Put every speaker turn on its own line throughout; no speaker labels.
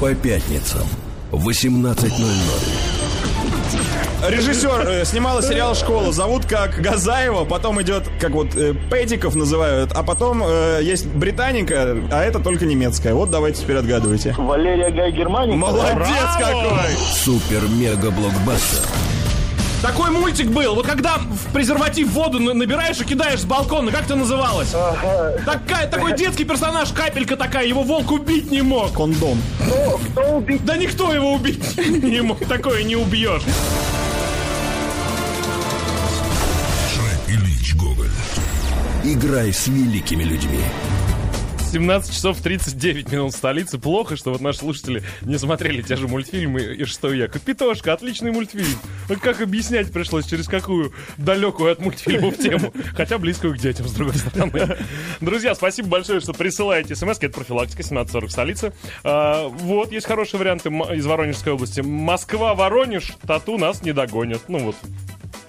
По пятницам в 18.00.
Режиссер э, снимала сериал «Школа». Зовут как Газаева, потом идет, как вот э, Педиков называют, а потом э, есть британика, а это только немецкая. Вот давайте теперь отгадывайте.
Валерия Гай Германика.
Молодец какой!
Супер-мега-блокбастер.
Такой мультик был. Вот когда в презерватив воду на- набираешь и кидаешь с балкона, как это называлось? Такая, такой детский персонаж, капелька такая, его волк убить не мог.
Кондом.
Кто, кто убить?
Да никто его убить не мог, такое не убьешь.
Шрек Ильич Гоголь. Играй с великими людьми.
17 часов 39 минут в столице. Плохо, что вот наши слушатели не смотрели те же мультфильмы и что я. Капитошка, отличный мультфильм. Как объяснять пришлось, через какую далекую от мультфильмов тему. Хотя близкую к детям, с другой стороны. Друзья, спасибо большое, что присылаете смс Это профилактика 1740 в столице. А, вот, есть хорошие варианты из Воронежской области. Москва-Воронеж, тату нас не догонят. Ну вот,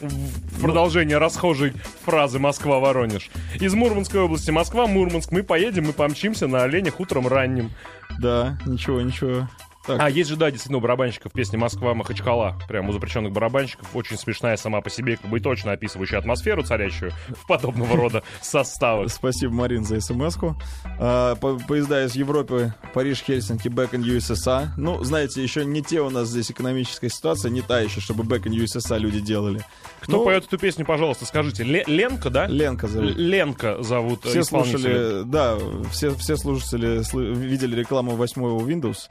в продолжение расхожей фразы Москва-Воронеж. Из Мурманской области Москва-Мурманск. Мы поедем и помчимся на оленях утром ранним.
Да, ничего, ничего. Так,
А, есть же, да, действительно, у барабанщиков песня «Москва Махачкала». Прям у запрещенных барабанщиков. Очень смешная сама по себе, как бы и точно описывающая атмосферу, царящую в подобного рода составах.
Спасибо, Марин, за смс-ку. А, по- поезда из Европы, Париж, Хельсинки, back in USSR. Ну, знаете, еще не те у нас здесь экономическая ситуация, не та еще, чтобы back in USSR люди делали.
Кто
Ну,
поет эту песню, пожалуйста, скажите. Ле- Ленка, да?
Ленка зовут.
Ленка зовут
Все
исполнителя.
слушали, да, все, все слушатели видели рекламу восьмого Windows.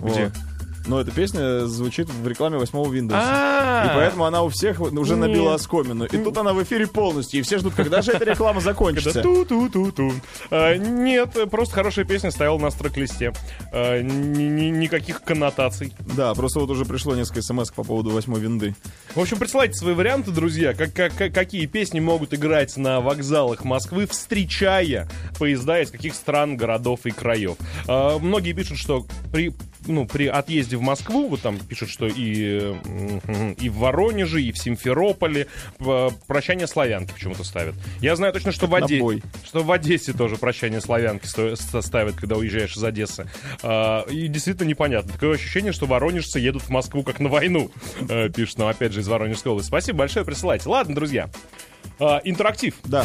Где?
Но эта песня звучит в рекламе восьмого Windows. И поэтому она у всех уже набила оскомину. И тут она в эфире полностью. И все ждут, когда же эта реклама закончится.
Ту-ту-ту-ту. А, нет, просто хорошая песня стояла на строк-листе. А, ни- ни- никаких коннотаций.
Да, просто вот уже пришло несколько смс по поводу восьмой винды.
В общем, присылайте свои варианты, друзья, как, как- как- какие песни могут играть на вокзалах Москвы, встречая поезда из каких стран, городов и краев. А, многие пишут, что при, ну, при отъезде в Москву, вот там пишут, что и, и в Воронеже, и в Симферополе прощание славянки почему-то ставят. Я знаю точно, что в, Оде- что в Одессе тоже прощание славянки ставят, когда уезжаешь из Одессы. А, и действительно непонятно. Такое ощущение, что воронежцы едут в Москву как на войну, э, пишут нам опять же из Воронежской области. Спасибо большое, присылайте. Ладно, друзья. А, интерактив.
Да.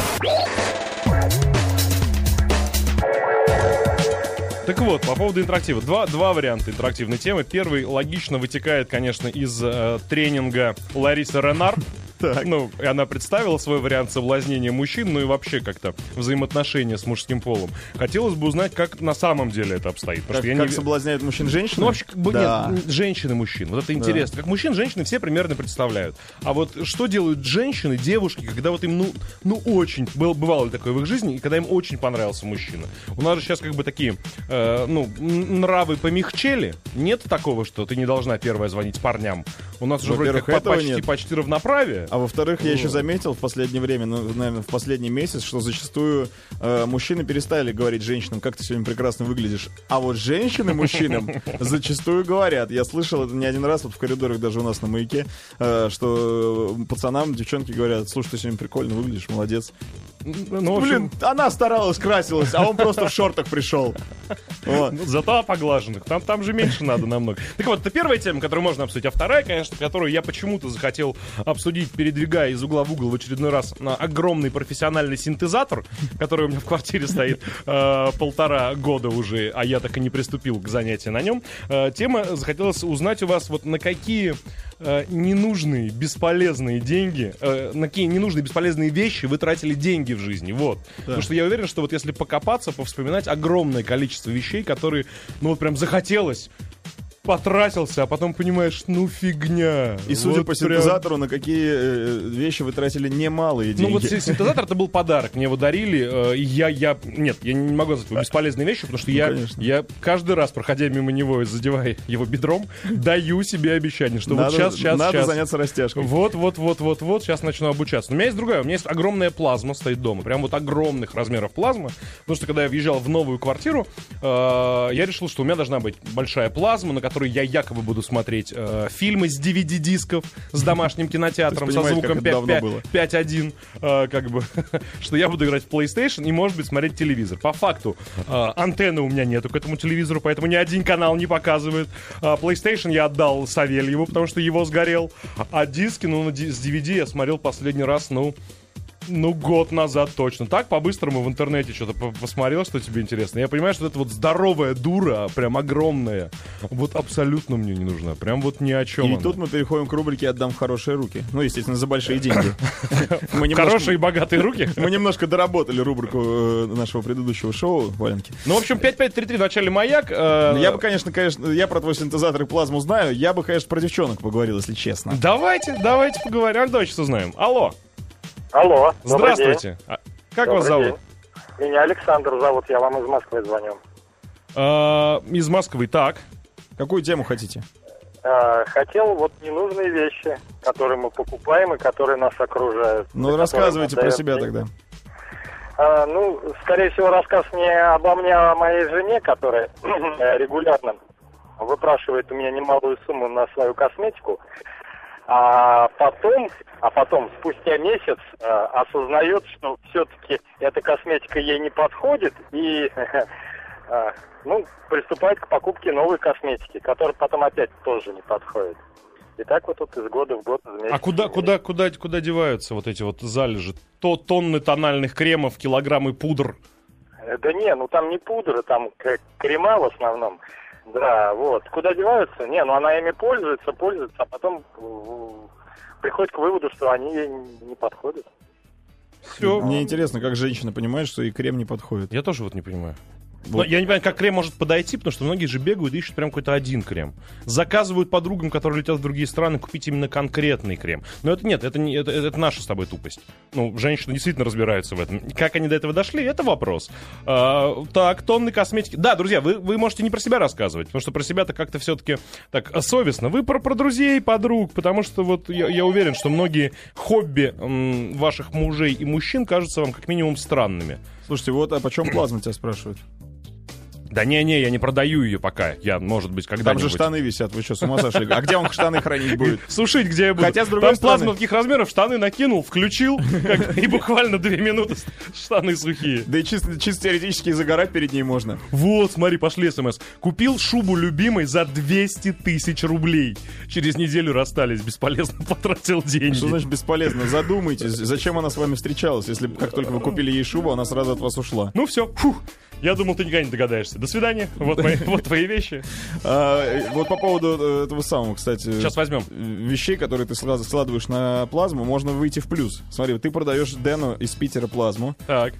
Так вот, по поводу интерактива. Два, два варианта интерактивной темы. Первый логично вытекает, конечно, из э, тренинга Ларисы Ренар.
Так.
Ну, и она представила свой вариант соблазнения мужчин, ну и вообще как-то взаимоотношения с мужским полом. Хотелось бы узнать, как на самом деле это обстоит. Потому
Как, как
не...
соблазняют мужчин женщины?
Ну, вообще, как бы,
да.
нет, женщины, мужчин. Вот это интересно. Как мужчин, женщины все примерно представляют. А вот что делают женщины, девушки, когда вот им, ну, ну очень, был, бывало такое в их жизни, и когда им очень понравился мужчина. У нас же сейчас как бы такие, э, ну, нравы помягчели. Нет такого, что ты не должна первая звонить парням. У нас уже вроде
Во-первых,
как
этого
почти,
нет.
почти равноправие.
А во-вторых, я еще заметил в последнее время, ну, наверное, в последний месяц, что зачастую э, мужчины перестали говорить женщинам, как ты сегодня прекрасно выглядишь. А вот женщины мужчинам зачастую говорят. Я слышал это не один раз, вот в коридорах даже у нас на маяке, э, что пацанам девчонки говорят, слушай, ты сегодня прикольно выглядишь, молодец.
Ну, общем,
Блин, она старалась, красилась, а он просто в шортах пришел. Вот.
Ну, Зато поглаженных. Там, там же меньше надо намного. Так вот, это первая тема, которую можно обсудить. А вторая, конечно, которую я почему-то захотел обсудить, передвигая из угла в угол в очередной раз на огромный профессиональный синтезатор, который у меня в квартире стоит э, полтора года уже, а я так и не приступил к занятию на нем. Э, тема захотелось узнать у вас, вот на какие э, ненужные, бесполезные деньги, э, на какие ненужные, бесполезные вещи вы тратили деньги в жизни. Вот. Потому что я уверен, что вот если покопаться, повспоминать огромное количество вещей, которые, ну вот прям захотелось, потратился, а потом понимаешь, ну фигня.
И судя
Вот
по
прям-
синтезатору, на какие э, вещи вы тратили немалые деньги.
Ну вот си- синтезатор это был подарок, мне его дарили, э, и я, я, нет, я не могу назвать его бесполезной вещью, потому что я,
Ну, конечно.
я каждый раз, проходя мимо него и задевая его бедром, даю себе обещание, что
надо,
вот сейчас, сейчас,
надо
сейчас.
заняться растяжкой.
Вот, вот, вот, вот, вот, сейчас начну обучаться. Но у меня есть другая, у меня есть огромная плазма стоит дома, прям вот огромных размеров плазма, потому что когда я въезжал в новую квартиру, э, я решил, что у меня должна быть большая плазма, на которой которой я якобы буду смотреть э, фильмы с DVD-дисков с домашним кинотеатром со звуком
как это давно
5-
было.
5.1, э, как бы, что я буду играть в PlayStation и, может быть, смотреть телевизор. По факту, э, антенны у меня нету к этому телевизору, поэтому ни один канал не показывает. А PlayStation я отдал Савельеву, потому что его сгорел. А диски, ну, с DVD я смотрел последний раз, ну, ну, год назад точно. Так, по-быстрому в интернете что-то по- посмотрел, что тебе интересно. Я понимаю, что это вот здоровая дура, прям огромная, вот абсолютно мне не нужна. Прям вот ни о чем.
И
она.
тут мы переходим к рубрике «Отдам в хорошие руки». Ну, естественно, за большие деньги.
Хорошие и богатые руки.
Мы немножко доработали рубрику э, нашего предыдущего шоу, Валенки.
Ну, в общем, 5533 в начале маяк. э,
Я бы, конечно, конечно, я про твой синтезатор и плазму знаю. Я бы, конечно, про девчонок поговорил, если честно.
Давайте, давайте поговорим. А давайте что знаем. Алло,
Алло, добрый день.
здравствуйте. А, Как
Добрый
вас зовут?
день. Меня Александр зовут, я вам из Москвы звоню.
А, из Москвы, так.
Какую тему хотите?
А, Хотел вот ненужные вещи, которые мы покупаем и которые нас окружают.
Ну, рассказывайте про себя
мы
тогда.
А, ну, скорее всего, рассказ не обо мне, а о моей жене, которая регулярно выпрашивает у меня немалую сумму на свою косметику, а потом, а потом, спустя месяц, а, осознает, что все-таки эта косметика ей не подходит, и а, ну, приступает к покупке новой косметики, которая потом опять тоже не подходит. И так вот тут из года в год.
А куда, куда, куда, куда деваются вот эти вот залежи? То тонны тональных кремов, килограммы пудр.
Э, Да не, ну там не пудра, там крема в основном. Да, вот. Куда деваются? Не, ну она ими пользуется, пользуется, а потом э, приходит к выводу, что они ей не подходят.
Все.
Мне интересно, как женщина понимает, что и крем не подходит.
Я тоже вот не понимаю. Но
Вот.
я не понимаю, как крем может подойти, потому что многие же бегают и ищут прям какой-то один крем. Заказывают подругам, которые летят в другие страны, купить именно конкретный крем. Но это нет, это, не, это, это наша с тобой тупость. Ну, женщины действительно разбираются в этом. Как они до этого дошли, это вопрос. А, так, тонны косметики. Да, друзья, вы, вы можете не про себя рассказывать, потому что про себя-то как-то все-таки так а, совестно. Вы про, про друзей, подруг, потому что вот я, я уверен, что многие хобби м, ваших мужей и мужчин кажутся вам как минимум странными.
Слушайте, вот а почем плазма тебя спрашивают?
Да не-не, я не продаю ее пока. Я, может быть,
Там
когда-нибудь...
же штаны висят, вы что, с ума сошли? А где он штаны хранить будет?
Сушить где я буду.
Хотя, с другой
Там
стороны-
плазма таких размеров, штаны накинул, включил, как- и буквально две минуты штаны сухие.
Да и чисто, чисто теоретически загорать перед ней можно.
Вот, смотри, пошли смс. Купил шубу любимой за 200 тысяч рублей. Через неделю расстались, бесполезно потратил деньги.
Что значит бесполезно? Задумайтесь, зачем она с вами встречалась, если как только вы купили ей шубу, она сразу от вас ушла.
Ну все, фух. Я думал, ты никогда не догадаешься. До свидания. Вот, мои, вот твои вещи.
А, вот по поводу э, этого самого, кстати.
Сейчас возьмем.
Вещей, которые ты склад- складываешь на плазму, можно выйти в плюс. Смотри, ты продаешь Дэну из Питера плазму,
Так.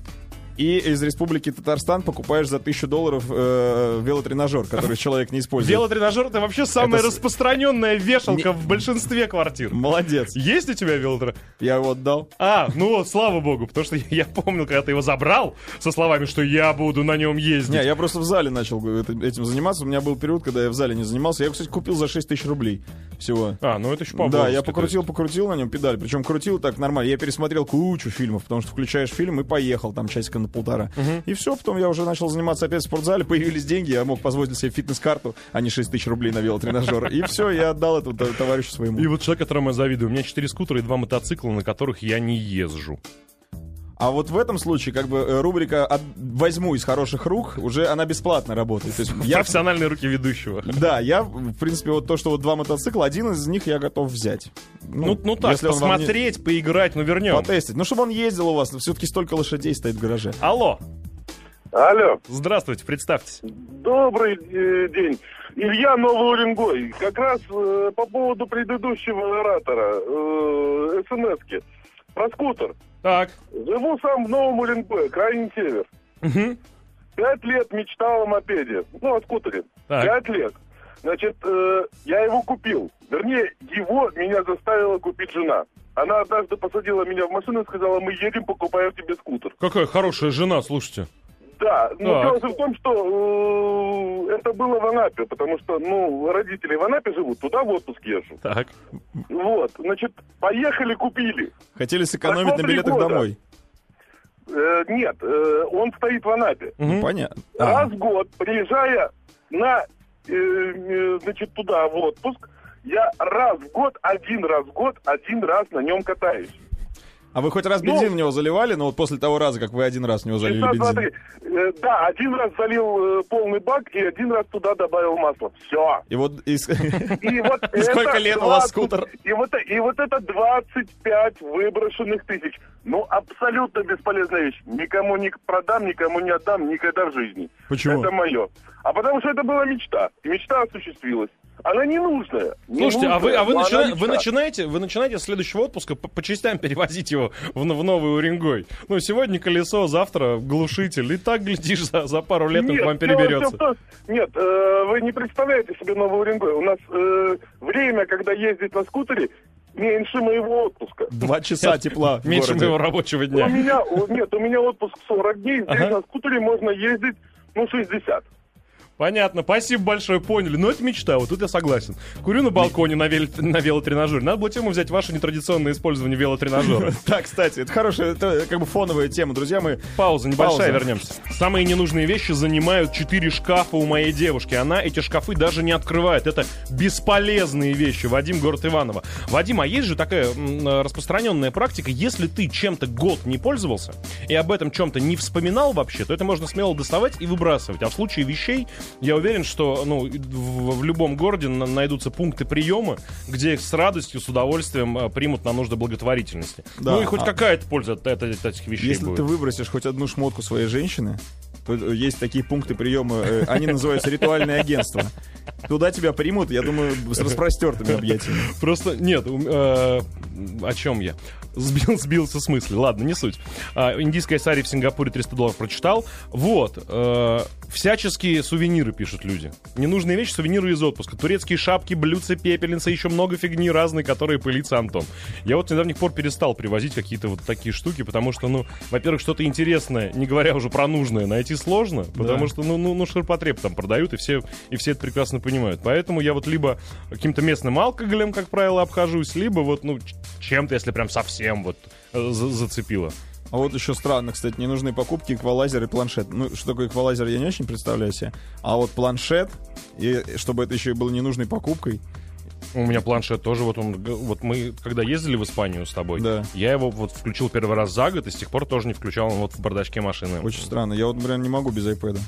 И из Республики Татарстан покупаешь за тысячу долларов э, велотренажер, который человек не использует.
Велотренажер это вообще самая
Это
распространенная вешалка в большинстве квартир.
Молодец.
Есть у тебя велотренажер?
Я его отдал.
А, ну слава богу, потому что я, помнил, когда ты его забрал со словами, что я буду на нем ездить.
Не, я просто в зале начал этим заниматься. У меня был период, когда я в зале не занимался. Я, его, кстати, купил за 6 тысяч рублей всего.
А, ну это еще по
Да, я покрутил, покрутил на нем педаль. Причем крутил так нормально. Я пересмотрел кучу фильмов, потому что включаешь фильм и поехал там часика на полтора. И все, потом я уже начал заниматься опять в спортзале, появились деньги, я мог позволить себе фитнес-карту, а не 6 тысяч рублей на велотренажер. И все, я отдал это товарищу своему.
И вот человек, которому я завидую, у меня четыре скутера и два мотоцикла, на которых я не езжу.
А вот в этом случае, как бы, э, рубрика «От- «Возьму из хороших рук» уже она бесплатно работает. То есть я
Профессиональные руки ведущего.
Да, я, в принципе, вот то, что вот два мотоцикла, один из них я готов взять.
Ну, ну так,
если он вам не-
посмотреть, поиграть, ну вернем.
Потестить. Ну, чтобы он ездил у вас, все-таки столько лошадей стоит в гараже.
Алло,
Алло,
здравствуйте, представьтесь.
добрый э, день. Илья Новый Уренгой. Как раз э, по поводу предыдущего оратора, э, СМСки. Про скутер.
Так,
Живу сам в Новом Уренгое, крайний север.
Мгм.
Пять лет мечтал о мопеде. Ну, о скутере.
Так.
Пять лет. Значит, э, я его купил. Вернее, его меня заставила купить жена. Она однажды посадила меня в машину и сказала, мы едем, покупаем тебе скутер.
какая хорошая жена, слушайте.
Да, но
Так.
дело в том, что э, это было в Анапе, потому что, ну, родители в Анапе живут, туда в отпуск езжу.
Так,
Вот, значит, поехали, купили.
Хотели сэкономить на
Прошло
билетах
года.
домой.
Э, нет, э, он стоит в Анапе.
Ну, понятно. А,
Раз в год, приезжая на значит, туда в отпуск, я раз в год, один раз в год, один раз на нем катаюсь.
А вы хоть раз
Ну-
бензин в него заливали? Ну вот после того раза, как вы один раз в него залили
Часа
бензин.
Э, да, один раз залил э, полный бак и один раз туда добавил масло. Все.
И вот из-
И вот
Сколько лет у вас
20
скутер?
И вот, и вот это 25 выброшенных тысяч. Ну, абсолютно бесполезная вещь. Никому не продам, никому не отдам, никогда в жизни.
Почему?
Это мое. А потому что это была мечта. И мечта осуществилась. Она ненужная.
Слушайте, а вы, а вы,
ненужная, но
начина- вы начинаете, вы начинаете с следующего отпуска по, по частям перевозить его в, в новый Уренгой. Ну, сегодня колесо, завтра глушитель. И так, глядишь, за, за пару лет он к вам переберется.
том- Нет, э, вы не представляете себе Новый Уренгой. У нас э, время, когда ездить на скутере, меньше моего отпуска.
два часа тепла
Меньше моего рабочего
У
дня.
меня, у- нет, у меня отпуск 40 дней, здесь
Ага.
на скутере можно ездить, ну, 60.
Понятно, спасибо большое, поняли. Но это мечта, вот тут я согласен. Курю на балконе на, вел- на велотренажере. Надо было тему взять ваше нетрадиционное использование велотренажера.
Так, кстати, это хорошая, это как бы фоновая тема. Друзья, мы
Пауза небольшая, вернемся. Самые ненужные вещи занимают четыре шкафа у моей девушки. Она эти шкафы даже не открывает. Это бесполезные вещи. Вадим, город Иваново. Вадим, а есть же такая э, распространенная практика, если ты чем-то год не пользовался и об этом чем-то не вспоминал вообще, то это можно смело доставать и выбрасывать. А в случае вещей, я уверен, что ну, в, в любом городе на- найдутся пункты приема, где их с радостью, с удовольствием э, примут на нужды благотворительности.
Да,
ну и хоть
а-
какая-то польза от, от- от этих вещей
Если
будет.
ты выбросишь хоть одну шмотку своей женщины, есть такие пункты приема, э, они называются ритуальные агентства. Туда тебя примут, я думаю, с распростертыми объятиями.
Просто нет, э, о чем я? Сбил, сбился с мысли. Ладно, не суть. А, индийская сари в Сингапуре 300 долларов прочитал. Вот. э, всяческие сувениры пишут люди. Ненужные вещи, сувениры из отпуска. Турецкие шапки, блюдца, пепельницы, еще много фигни разной, которые пылится Антон. Я вот с недавних пор перестал привозить какие-то вот такие штуки, потому что, ну, во-первых, что-то интересное, не говоря уже про нужное, найти сложно, потому что, ну, ну, ну, ширпотреб там продают, и все, и все это прекрасно понимают. Поэтому я вот либо каким-то местным алкоголем, как правило, обхожусь, либо вот, ну, чем-то, если прям совсем вот э, за- зацепило.
А вот еще странно, кстати, ненужные покупки, эквалайзер и планшет. Ну, что такое эквалайзер, я не очень представляю себе. А вот планшет, и чтобы это еще и было ненужной покупкой,
У меня планшет тоже, вот он, вот мы, когда ездили в Испанию с тобой,
Да.
я его вот включил первый раз за год, и с тех пор тоже не включал, он вот в бардачке машины.
очень странно. Я вот, например, не могу без iPad.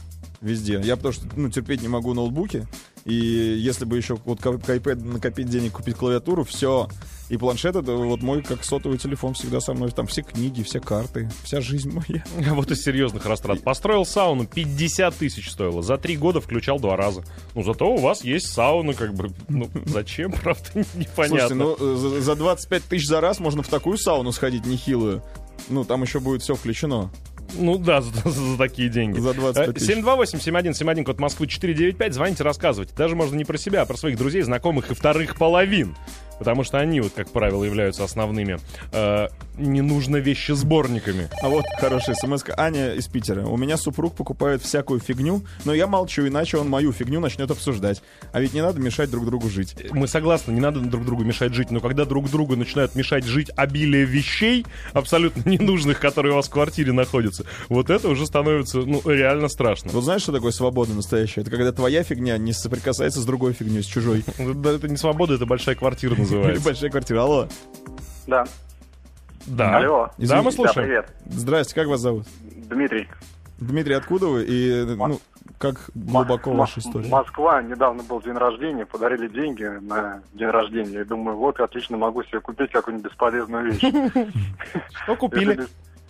Везде. Я потому что, ну, терпеть не могу ноутбуки. И если бы еще вот к iPad накопить денег, купить клавиатуру, все. И планшет это вот мой как сотовый телефон всегда со мной. Там все книги, все карты, вся жизнь моя.
Вот из серьезных растрат. Построил сауну, 50 тысяч стоило. За три года включал два раза. Ну, зато у вас есть сауна, как бы, ну, зачем, правда, непонятно.
Слушайте, ну э, за, за 25 тысяч за раз можно в такую сауну сходить нехилую. Ну, там еще будет все включено.
Ну да, за, за- такие деньги.
За 25 тысяч.
728-7171, код Москвы 495. Звоните, рассказывайте. Даже можно не про себя, а про своих друзей, знакомых и вторых половин. Потому что они, вот, как правило, являются основными э, не нужно вещи сборниками.
А вот хорошая смс Аня из Питера. У меня супруг покупает всякую фигню, но я молчу, иначе он мою фигню начнет обсуждать. А ведь не надо мешать друг другу жить.
Мы согласны, не надо друг другу мешать жить, но когда друг другу начинают мешать жить обилие вещей, абсолютно ненужных, которые у вас в квартире находятся, вот это уже становится, ну, реально страшно.
Вот знаешь, что такое свобода настоящая? Это когда твоя фигня не соприкасается с другой фигней, с чужой.
Да, Это не свобода, это большая квартира
Или
называется.
большая квартира. Алло.
Да.
Да.
Алло.
Да, мы
Извините.
Да,
слушаем.
привет.
Здрасте, как вас зовут?
Дмитрий.
Дмитрий, откуда вы? И, ну, как глубоко
М-
ваша история?
Москва, недавно был день рождения, подарили деньги на день рождения. И думаю, вот, отлично, могу себе купить какую-нибудь бесполезную вещь.
Что купили?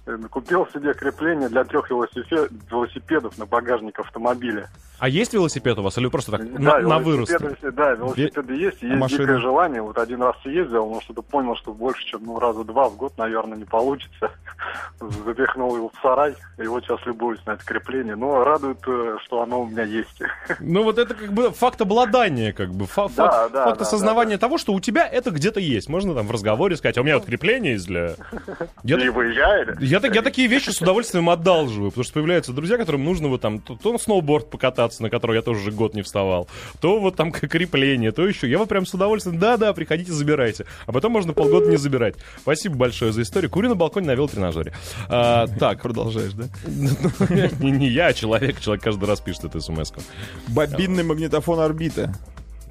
Э, Купил себе крепление для трех велосипе- велосипедов на багажник автомобиля.
А есть велосипед у вас или просто так
Да,
на, на вырост?
Да, велосипеды есть, есть
машины?
дикое желание. Вот один раз съездил, но что-то понял, что больше, чем ну, раза два в год, наверное, не получится. Запихнул его в сарай, и вот сейчас любуюсь на это крепление. Но радует, э, что оно у меня есть.
Ну вот это как бы факт обладания, как бы фа-
Да,
факт,
да,
факт
да,
осознавания того, что у тебя это где-то есть. Можно там в разговоре сказать, а у меня вот крепление есть для... Я,
И выезжали.
Я, так- я такие вещи с удовольствием одалживаю, потому что появляются друзья, которым нужно вот там то, то на сноуборд покататься, на который я тоже уже год не вставал, то вот там крепление, то еще. Я вот прям с удовольствием, да-да, приходите, забирайте. А потом можно полгода не забирать. Спасибо большое за историю. Курю на балконе на велотренажере. А, так,
Продолжаешь, да?
не, не я, а человек. Человек каждый раз пишет эту смс-ку.
Бобинный магнитофон орбита.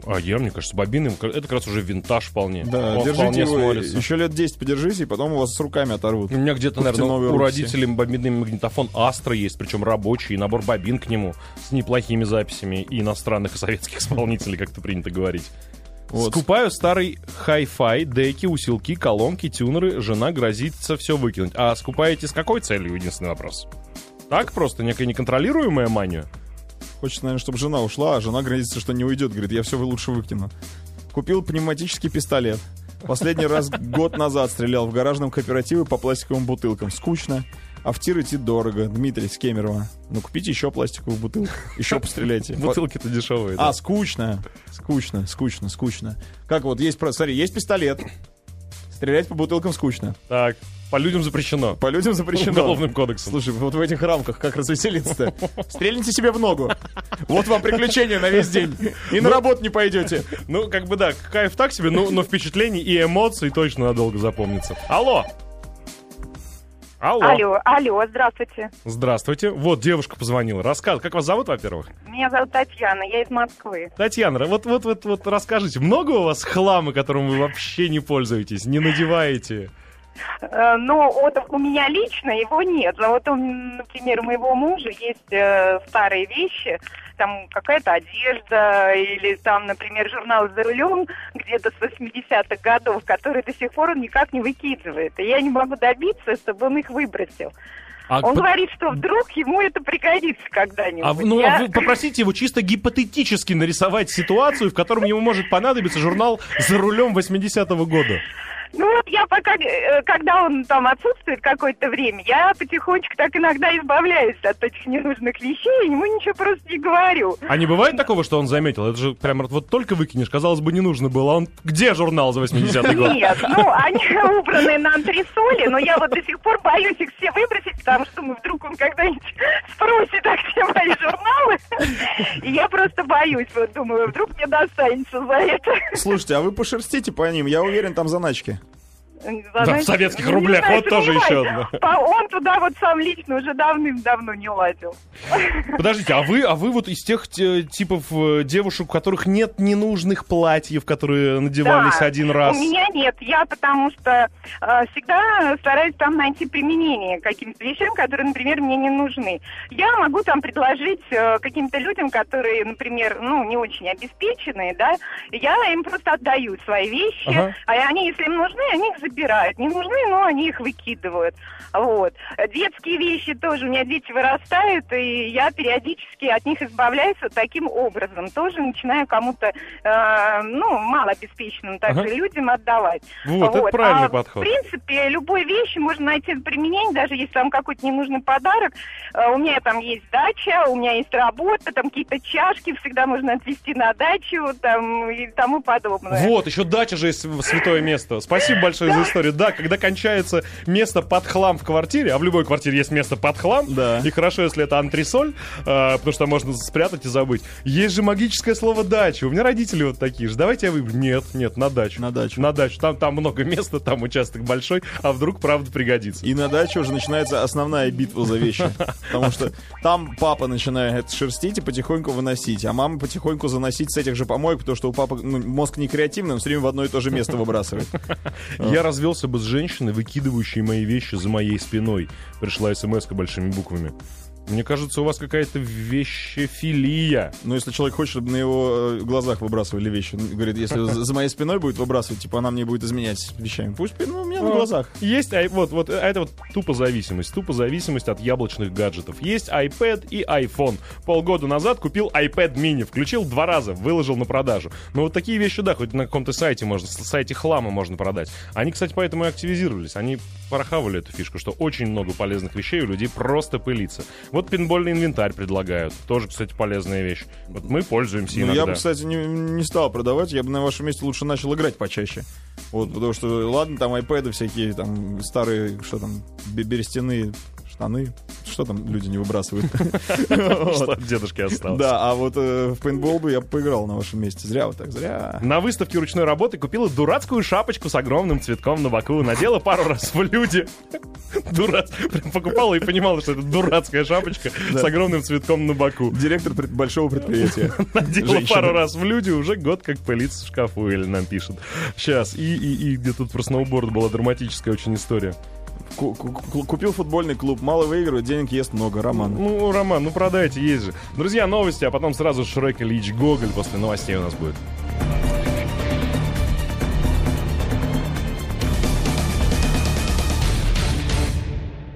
А я, мне кажется, бобинным, это как раз уже винтаж вполне.
Да,
Он
держите его,
смотрится.
еще лет 10 подержите, и потом у вас с руками оторвут.
У меня где-то,
Купите
наверное, у родителей бобинный магнитофон Астра есть, причем рабочий, и набор бобин к нему с неплохими записями и иностранных и советских исполнителей, как это принято говорить.
Вот.
Скупаю старый хай-фай, деки, усилки, колонки, тюнеры. Жена грозится все выкинуть. А скупаете с какой целью? Единственный вопрос. Так просто, некая неконтролируемая мания?
Хочется, наверное, чтобы жена ушла, а жена грозится, что не уйдет. Говорит, я все лучше выкину. Купил пневматический пистолет. Последний раз год назад стрелял в гаражном кооперативе по пластиковым бутылкам. Скучно. А в тир идти дорого. Дмитрий с Кемерово. Ну, купите еще пластиковую бутылку. Еще постреляйте.
Бутылки-то дешевые.
А, скучно. Скучно, скучно, скучно. Как вот есть, смотри, есть пистолет. Стрелять по бутылкам скучно.
Так, по людям запрещено.
По людям запрещено.
Уголовным кодексом.
Слушай, вот в этих рамках как развеселиться-то? Стрельните себе в ногу. Вот вам приключения на весь день. И на работу не пойдете.
Ну, как бы да, кайф так себе, но, но впечатлений и эмоций точно надолго запомнится. Алло! Алло!
Алло, алло, здравствуйте.
Здравствуйте. Вот девушка позвонила. Рассказ. Как вас зовут, во-первых?
Меня зовут Татьяна, я из Москвы.
Татьяна, вот, вот, вот, вот расскажите, много у вас хлама, которым вы вообще не пользуетесь, не надеваете?
Э, Но вот у меня лично его нет. Но вот, он, например, у моего мужа есть э, старые вещи, там какая-то одежда или там, например, журнал «За рулем» где-то с 80-х годов, который до сих пор он никак не выкидывает. И я не могу добиться, чтобы он их выбросил.
А,
Он
по-
говорит, что вдруг ему это пригодится когда-нибудь.
а ну,
Я-
а вы попросите его чисто гипотетически нарисовать ситуацию, в котором ему может понадобиться журнал «За рулем 80-го года».
Ну вот я пока, э, когда он там отсутствует какое-то время, я потихонечку так иногда избавляюсь от этих ненужных вещей, и ему ничего просто не говорю.
А не бывает такого, что он заметил? Это же прям вот только выкинешь, казалось бы, не нужно было. А он где журнал за 80-й год?
Нет, ну они убраны на антресоли, но я вот до сих пор боюсь их все выбросить, потому что ну, вдруг он когда-нибудь спросит, а где мои журналы? И я просто боюсь, вот думаю, вдруг мне достанется за это.
Слушайте, а вы пошерстите по ним, я уверен, там заначки.
Да, в советских рублях,
знаю,
вот тоже еще одно.
Он туда вот сам лично уже давным-давно не лазил.
Подождите, а вы, а вы вот из тех те- типов э, девушек, у которых нет ненужных платьев, которые надевались
Да,
один раз?
У меня нет. Я потому что э, всегда стараюсь там найти применение каким-то вещам, которые, например, мне не нужны. Я могу там предложить э, каким-то людям, которые, например, ну, не очень обеспеченные, да, я им просто отдаю свои вещи,
Ага.
а они, если им нужны, они их забирают. Не нужны, но они их выкидывают. Вот. Детские вещи тоже. У меня дети вырастают, и я периодически от них избавляюсь вот таким образом. Тоже начинаю кому-то, э, ну, малообеспеченным также
Ага.
людям отдавать.
Вот, это правильный
А,
подход.
В принципе, любой вещи можно найти применение, даже если там какой-то ненужный подарок. Э, У меня там есть дача, у меня есть работа, там какие-то чашки всегда можно отвезти на дачу там, и тому подобное.
Вот, еще дача же есть святое место. Спасибо большое за историю. Да, когда кончается место под хлам в квартире, а в любой квартире есть место под хлам,
Да.
и хорошо, если это антресоль, э, потому что можно спрятать и забыть. Есть же магическое слово дача. У меня родители вот такие же. Давайте я выберу. Нет, нет, на дачу.
На дачу.
На дачу. Там, там много места, там участок большой, а вдруг правда пригодится.
И на даче уже начинается основная битва за вещи. Потому что там папа начинает шерстить и потихоньку выносить, а мама потихоньку заносить с этих же помоек, потому что у папы ну, мозг не креативный, он все время в одно и то же место выбрасывает.
Я развелся бы с женщиной, выкидывающей мои вещи за моей спиной. Пришла смс большими буквами. Мне кажется, у вас какая-то вещефилия.
Но если человек хочет, чтобы на его э, глазах выбрасывали вещи, он говорит, если за моей спиной будет выбрасывать, типа она мне будет изменять вещами. Пусть ну, у меня на
Ну,
глазах.
Есть, вот, вот, а это вот тупо зависимость. Тупо зависимость от яблочных гаджетов. Есть iPad и iPhone. Полгода назад купил iPad mini, включил два раза, выложил на продажу. Но вот такие вещи, да, хоть на каком-то сайте можно, сайте хлама можно продать. Они, кстати, поэтому и активизировались. Они порохавали эту фишку, что очень много полезных вещей у людей просто пылится. Вот пинбольный инвентарь предлагают. Тоже, кстати, полезная вещь. Вот мы пользуемся
Ну,
иногда.
я бы, кстати, не, не стал продавать, я бы на вашем месте лучше начал играть почаще. Вот, потому что, ладно, там айпэды всякие, там старые, что там, бе- берестяные штаны, что там люди не выбрасывают.
Что от дедушки осталось.
Да, а вот э, в пейнтбол бы я поиграл на вашем месте. Зря вот так, зря.
На выставке ручной работы купила дурацкую шапочку с огромным цветком на боку. Надела пару раз в люди. Дурак. Прям покупала и понимала, что это дурацкая шапочка с огромным цветком на боку.
Директор большого предприятия.
Надела пару раз в люди, уже год как пылится в шкафу, или нам пишет. Сейчас. И, и, и где тут про сноуборд была драматическая очень история.
Ку- ку- ку- Купил футбольный клуб, мало выигрывает, денег ест много, Роман.
Ну, Роман, ну продайте, есть же. Друзья, новости, а потом сразу Шрек Ильич Гоголь после новостей у нас будет.